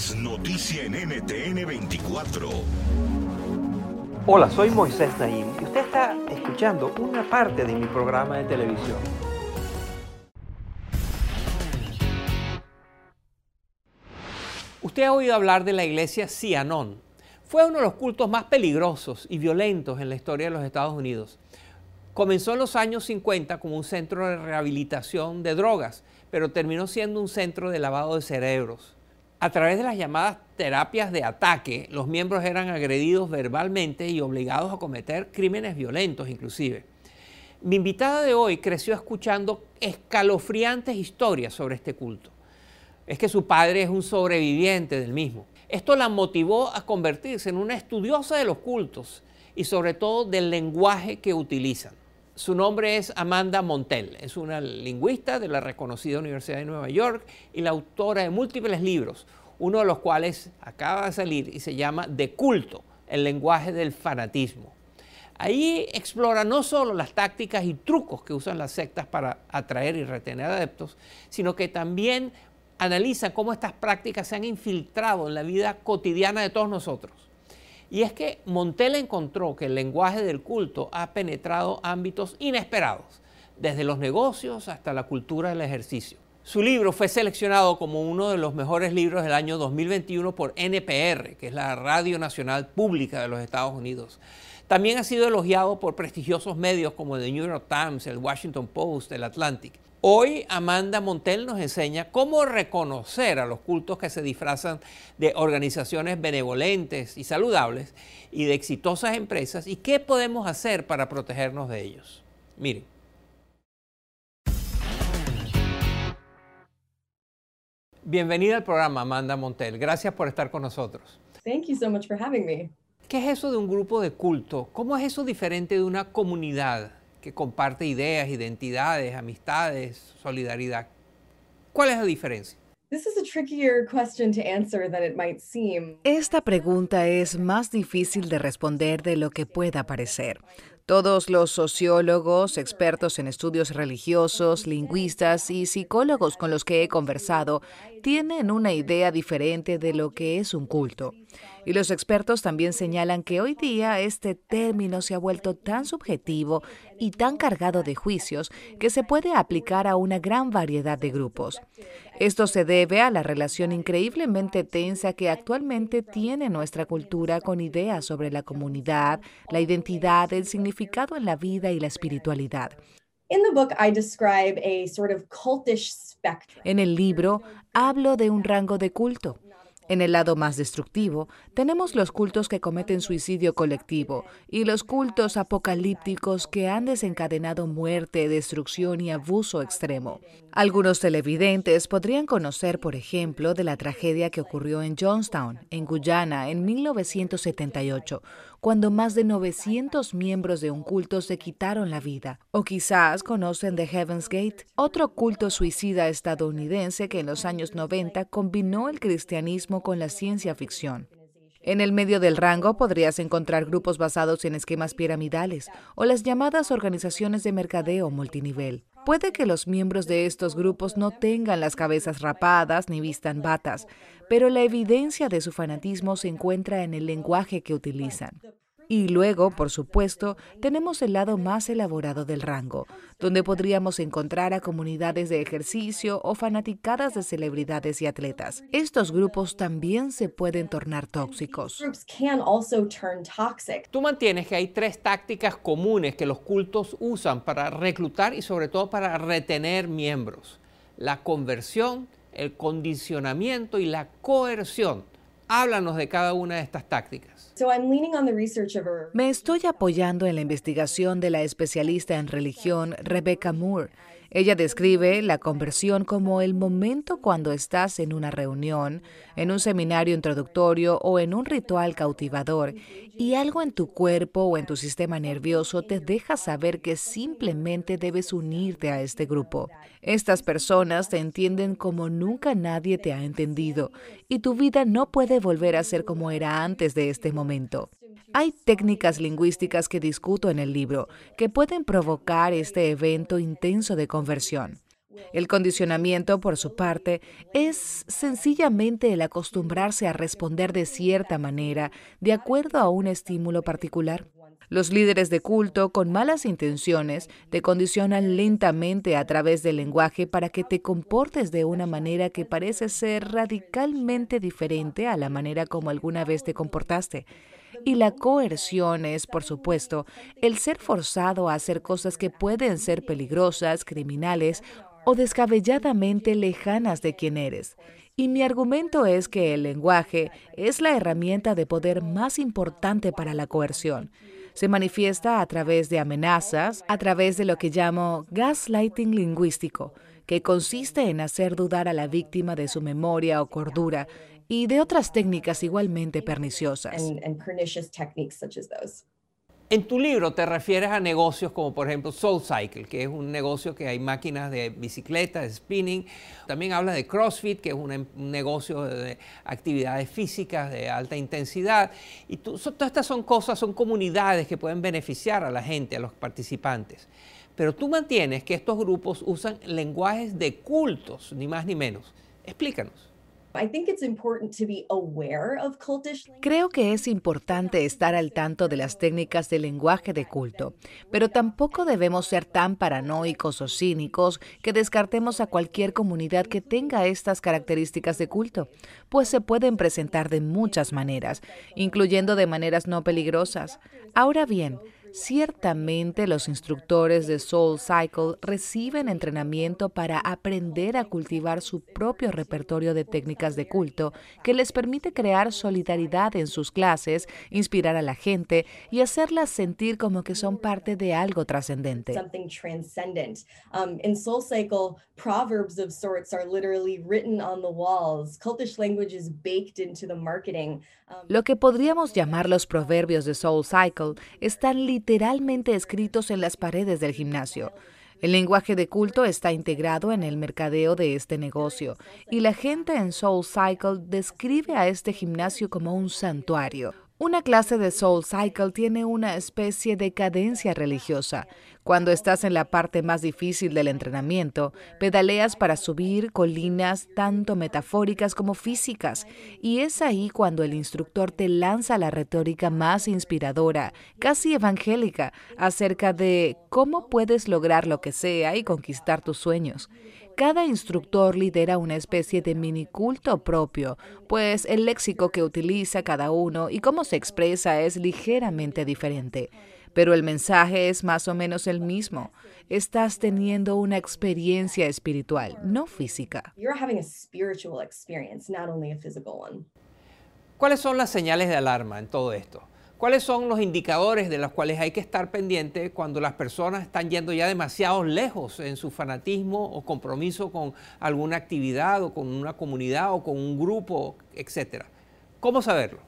Es noticia en NTN 24. Hola, soy Moisés Naim y usted está escuchando una parte de mi programa de televisión. Usted ha oído hablar de la iglesia Cianón. Fue uno de los cultos más peligrosos y violentos en la historia de los Estados Unidos. Comenzó en los años 50 como un centro de rehabilitación de drogas, pero terminó siendo un centro de lavado de cerebros. A través de las llamadas terapias de ataque, los miembros eran agredidos verbalmente y obligados a cometer crímenes violentos inclusive. Mi invitada de hoy creció escuchando escalofriantes historias sobre este culto. Es que su padre es un sobreviviente del mismo. Esto la motivó a convertirse en una estudiosa de los cultos y sobre todo del lenguaje que utilizan. Su nombre es Amanda Montel, es una lingüista de la reconocida Universidad de Nueva York y la autora de múltiples libros, uno de los cuales acaba de salir y se llama De culto, el lenguaje del fanatismo. Ahí explora no solo las tácticas y trucos que usan las sectas para atraer y retener adeptos, sino que también analiza cómo estas prácticas se han infiltrado en la vida cotidiana de todos nosotros. Y es que Montel encontró que el lenguaje del culto ha penetrado ámbitos inesperados, desde los negocios hasta la cultura del ejercicio. Su libro fue seleccionado como uno de los mejores libros del año 2021 por NPR, que es la Radio Nacional Pública de los Estados Unidos. También ha sido elogiado por prestigiosos medios como The New York Times, el Washington Post, el Atlantic. Hoy Amanda Montel nos enseña cómo reconocer a los cultos que se disfrazan de organizaciones benevolentes y saludables y de exitosas empresas y qué podemos hacer para protegernos de ellos. Miren. Bienvenida al programa, Amanda Montel. Gracias por estar con nosotros. Thank you so much for having me. ¿Qué es eso de un grupo de culto? ¿Cómo es eso diferente de una comunidad que comparte ideas, identidades, amistades, solidaridad? ¿Cuál es la diferencia? Esta pregunta es más difícil de responder de lo que pueda parecer. Todos los sociólogos, expertos en estudios religiosos, lingüistas y psicólogos con los que he conversado tienen una idea diferente de lo que es un culto. Y los expertos también señalan que hoy día este término se ha vuelto tan subjetivo y tan cargado de juicios que se puede aplicar a una gran variedad de grupos. Esto se debe a la relación increíblemente tensa que actualmente tiene nuestra cultura con ideas sobre la comunidad, la identidad, el significado en la vida y la espiritualidad. En el libro hablo de un rango de culto. En el lado más destructivo, tenemos los cultos que cometen suicidio colectivo y los cultos apocalípticos que han desencadenado muerte, destrucción y abuso extremo. Algunos televidentes podrían conocer, por ejemplo, de la tragedia que ocurrió en Johnstown, en Guyana, en 1978, cuando más de 900 miembros de un culto se quitaron la vida. O quizás conocen de Heaven's Gate, otro culto suicida estadounidense que en los años 90 combinó el cristianismo con la ciencia ficción. En el medio del rango podrías encontrar grupos basados en esquemas piramidales o las llamadas organizaciones de mercadeo multinivel. Puede que los miembros de estos grupos no tengan las cabezas rapadas ni vistan batas, pero la evidencia de su fanatismo se encuentra en el lenguaje que utilizan. Y luego, por supuesto, tenemos el lado más elaborado del rango, donde podríamos encontrar a comunidades de ejercicio o fanaticadas de celebridades y atletas. Estos grupos también se pueden tornar tóxicos. Tú mantienes que hay tres tácticas comunes que los cultos usan para reclutar y sobre todo para retener miembros. La conversión, el condicionamiento y la coerción. Háblanos de cada una de estas tácticas. Me estoy apoyando en la investigación de la especialista en religión Rebecca Moore ella describe la conversión como el momento cuando estás en una reunión, en un seminario introductorio o en un ritual cautivador y algo en tu cuerpo o en tu sistema nervioso te deja saber que simplemente debes unirte a este grupo. Estas personas te entienden como nunca nadie te ha entendido y tu vida no puede volver a ser como era antes de este momento. Hay técnicas lingüísticas que discuto en el libro que pueden provocar este evento intenso de conversión. El condicionamiento, por su parte, es sencillamente el acostumbrarse a responder de cierta manera de acuerdo a un estímulo particular. Los líderes de culto con malas intenciones te condicionan lentamente a través del lenguaje para que te comportes de una manera que parece ser radicalmente diferente a la manera como alguna vez te comportaste. Y la coerción es, por supuesto, el ser forzado a hacer cosas que pueden ser peligrosas, criminales o descabelladamente lejanas de quien eres. Y mi argumento es que el lenguaje es la herramienta de poder más importante para la coerción. Se manifiesta a través de amenazas, a través de lo que llamo gaslighting lingüístico, que consiste en hacer dudar a la víctima de su memoria o cordura y de otras técnicas igualmente perniciosas. En tu libro te refieres a negocios como por ejemplo Soul Cycle, que es un negocio que hay máquinas de bicicleta, de spinning. También habla de CrossFit, que es un negocio de actividades físicas de alta intensidad. Y todas estas son cosas, son comunidades que pueden beneficiar a la gente, a los participantes. Pero tú mantienes que estos grupos usan lenguajes de cultos, ni más ni menos. Explícanos. Creo que es importante estar al tanto de las técnicas del lenguaje de culto, pero tampoco debemos ser tan paranoicos o cínicos que descartemos a cualquier comunidad que tenga estas características de culto, pues se pueden presentar de muchas maneras, incluyendo de maneras no peligrosas. Ahora bien, Ciertamente los instructores de Soul Cycle reciben entrenamiento para aprender a cultivar su propio repertorio de técnicas de culto que les permite crear solidaridad en sus clases, inspirar a la gente y hacerlas sentir como que son parte de algo trascendente. Um, in Soul Cycle, proverbs of sorts are literally written on the walls. Cultish language is baked into the marketing. Um, Lo que podríamos llamar los proverbios de Soul Cycle están literalmente escritos en las paredes del gimnasio. El lenguaje de culto está integrado en el mercadeo de este negocio y la gente en Soul Cycle describe a este gimnasio como un santuario, una clase de Soul Cycle tiene una especie de cadencia religiosa. Cuando estás en la parte más difícil del entrenamiento, pedaleas para subir colinas tanto metafóricas como físicas, y es ahí cuando el instructor te lanza la retórica más inspiradora, casi evangélica, acerca de cómo puedes lograr lo que sea y conquistar tus sueños. Cada instructor lidera una especie de miniculto propio, pues el léxico que utiliza cada uno y cómo se expresa es ligeramente diferente. Pero el mensaje es más o menos el mismo. Estás teniendo una experiencia espiritual, no física. ¿Cuáles son las señales de alarma en todo esto? ¿Cuáles son los indicadores de los cuales hay que estar pendiente cuando las personas están yendo ya demasiado lejos en su fanatismo o compromiso con alguna actividad o con una comunidad o con un grupo, etcétera? ¿Cómo saberlo?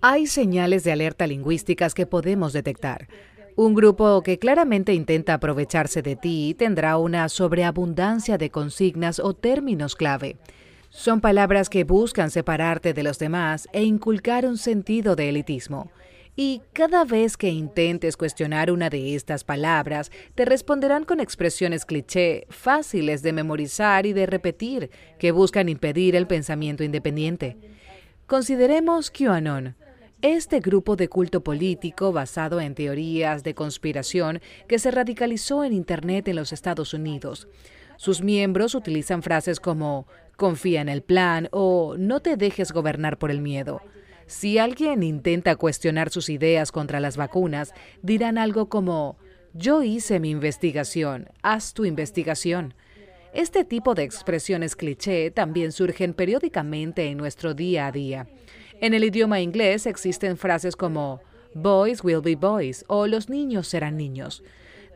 Hay señales de alerta lingüísticas que podemos detectar. Un grupo que claramente intenta aprovecharse de ti tendrá una sobreabundancia de consignas o términos clave. Son palabras que buscan separarte de los demás e inculcar un sentido de elitismo. Y cada vez que intentes cuestionar una de estas palabras, te responderán con expresiones cliché fáciles de memorizar y de repetir que buscan impedir el pensamiento independiente. Consideremos QAnon, este grupo de culto político basado en teorías de conspiración que se radicalizó en Internet en los Estados Unidos. Sus miembros utilizan frases como confía en el plan o no te dejes gobernar por el miedo. Si alguien intenta cuestionar sus ideas contra las vacunas, dirán algo como yo hice mi investigación, haz tu investigación. Este tipo de expresiones cliché también surgen periódicamente en nuestro día a día. En el idioma inglés existen frases como boys will be boys o los niños serán niños.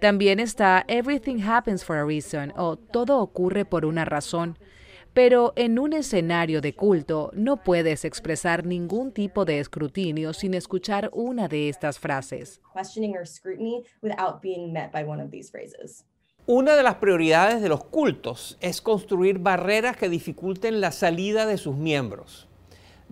También está everything happens for a reason o todo ocurre por una razón. Pero en un escenario de culto no puedes expresar ningún tipo de escrutinio sin escuchar una de estas frases. Una de las prioridades de los cultos es construir barreras que dificulten la salida de sus miembros.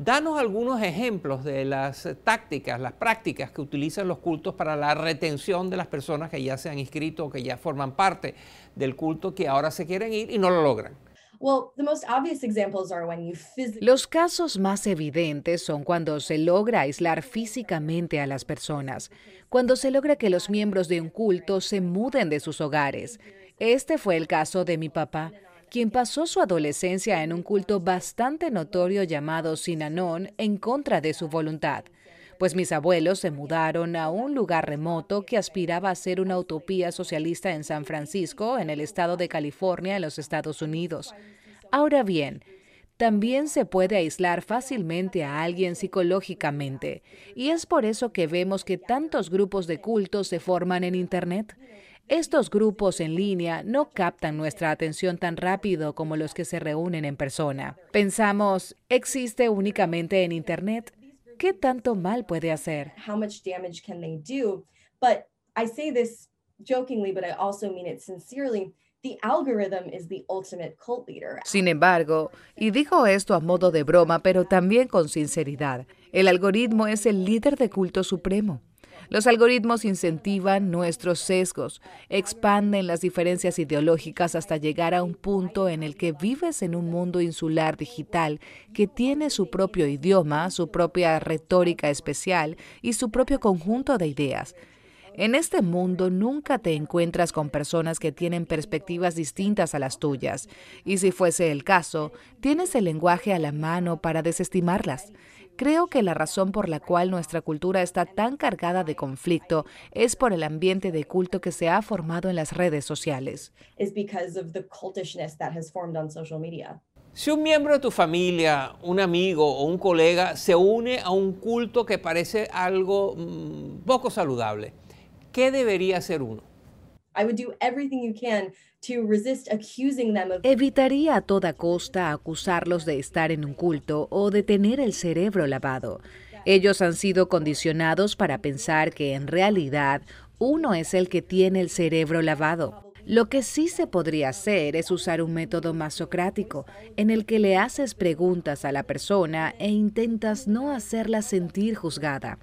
Danos algunos ejemplos de las tácticas, las prácticas que utilizan los cultos para la retención de las personas que ya se han inscrito o que ya forman parte del culto que ahora se quieren ir y no lo logran. Los casos más evidentes son cuando se logra aislar físicamente a las personas, cuando se logra que los miembros de un culto se muden de sus hogares. Este fue el caso de mi papá quien pasó su adolescencia en un culto bastante notorio llamado Sinanón en contra de su voluntad, pues mis abuelos se mudaron a un lugar remoto que aspiraba a ser una utopía socialista en San Francisco, en el estado de California, en los Estados Unidos. Ahora bien, también se puede aislar fácilmente a alguien psicológicamente, y es por eso que vemos que tantos grupos de cultos se forman en Internet. Estos grupos en línea no captan nuestra atención tan rápido como los que se reúnen en persona. Pensamos, existe únicamente en Internet. ¿Qué tanto mal puede hacer? Sin embargo, y dijo esto a modo de broma, pero también con sinceridad, el algoritmo es el líder de culto supremo. Los algoritmos incentivan nuestros sesgos, expanden las diferencias ideológicas hasta llegar a un punto en el que vives en un mundo insular digital que tiene su propio idioma, su propia retórica especial y su propio conjunto de ideas. En este mundo nunca te encuentras con personas que tienen perspectivas distintas a las tuyas, y si fuese el caso, tienes el lenguaje a la mano para desestimarlas. Creo que la razón por la cual nuestra cultura está tan cargada de conflicto es por el ambiente de culto que se ha formado en las redes sociales. Si un miembro de tu familia, un amigo o un colega se une a un culto que parece algo mm, poco saludable, ¿qué debería hacer uno? Evitaría a toda costa acusarlos de estar en un culto o de tener el cerebro lavado. Ellos han sido condicionados para pensar que en realidad uno es el que tiene el cerebro lavado. Lo que sí se podría hacer es usar un método más socrático, en el que le haces preguntas a la persona e intentas no hacerla sentir juzgada.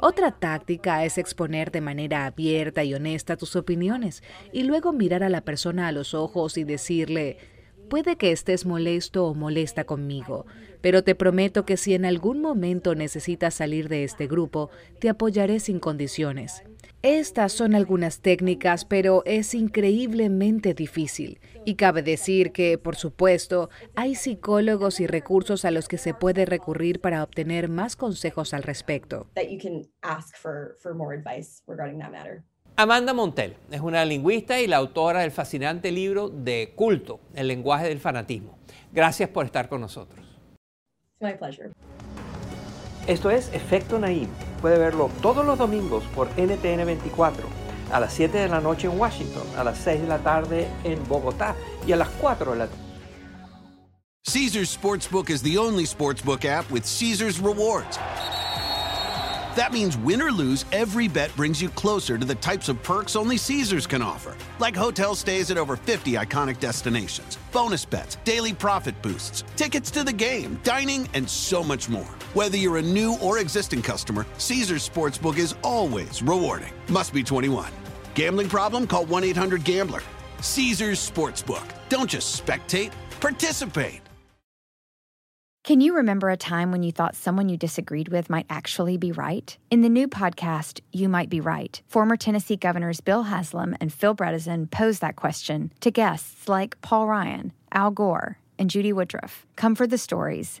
Otra táctica es exponer de manera abierta y honesta tus opiniones y luego mirar a la persona a los ojos y decirle, puede que estés molesto o molesta conmigo, pero te prometo que si en algún momento necesitas salir de este grupo, te apoyaré sin condiciones. Estas son algunas técnicas, pero es increíblemente difícil. Y cabe decir que, por supuesto, hay psicólogos y recursos a los que se puede recurrir para obtener más consejos al respecto. Amanda Montel es una lingüista y la autora del fascinante libro de Culto, el lenguaje del fanatismo. Gracias por estar con nosotros. Esto es Efecto Naim. Puede verlo todos los domingos por NTN 24, a las 7 de la noche en Washington, a las 6 de la tarde en Bogotá y a las 4 de la tarde. Caesars Sportsbook is the only sportsbook app with Caesars rewards. That means win or lose, every bet brings you closer to the types of perks only Caesars can offer, like hotel stays at over 50 iconic destinations, bonus bets, daily profit boosts, tickets to the game, dining, and so much more. Whether you're a new or existing customer, Caesars Sportsbook is always rewarding. Must be 21. Gambling problem? Call 1 800 Gambler. Caesars Sportsbook. Don't just spectate, participate. Can you remember a time when you thought someone you disagreed with might actually be right? In the new podcast, You Might Be Right, former Tennessee governors Bill Haslam and Phil Bredesen pose that question to guests like Paul Ryan, Al Gore, and Judy Woodruff. Come for the stories,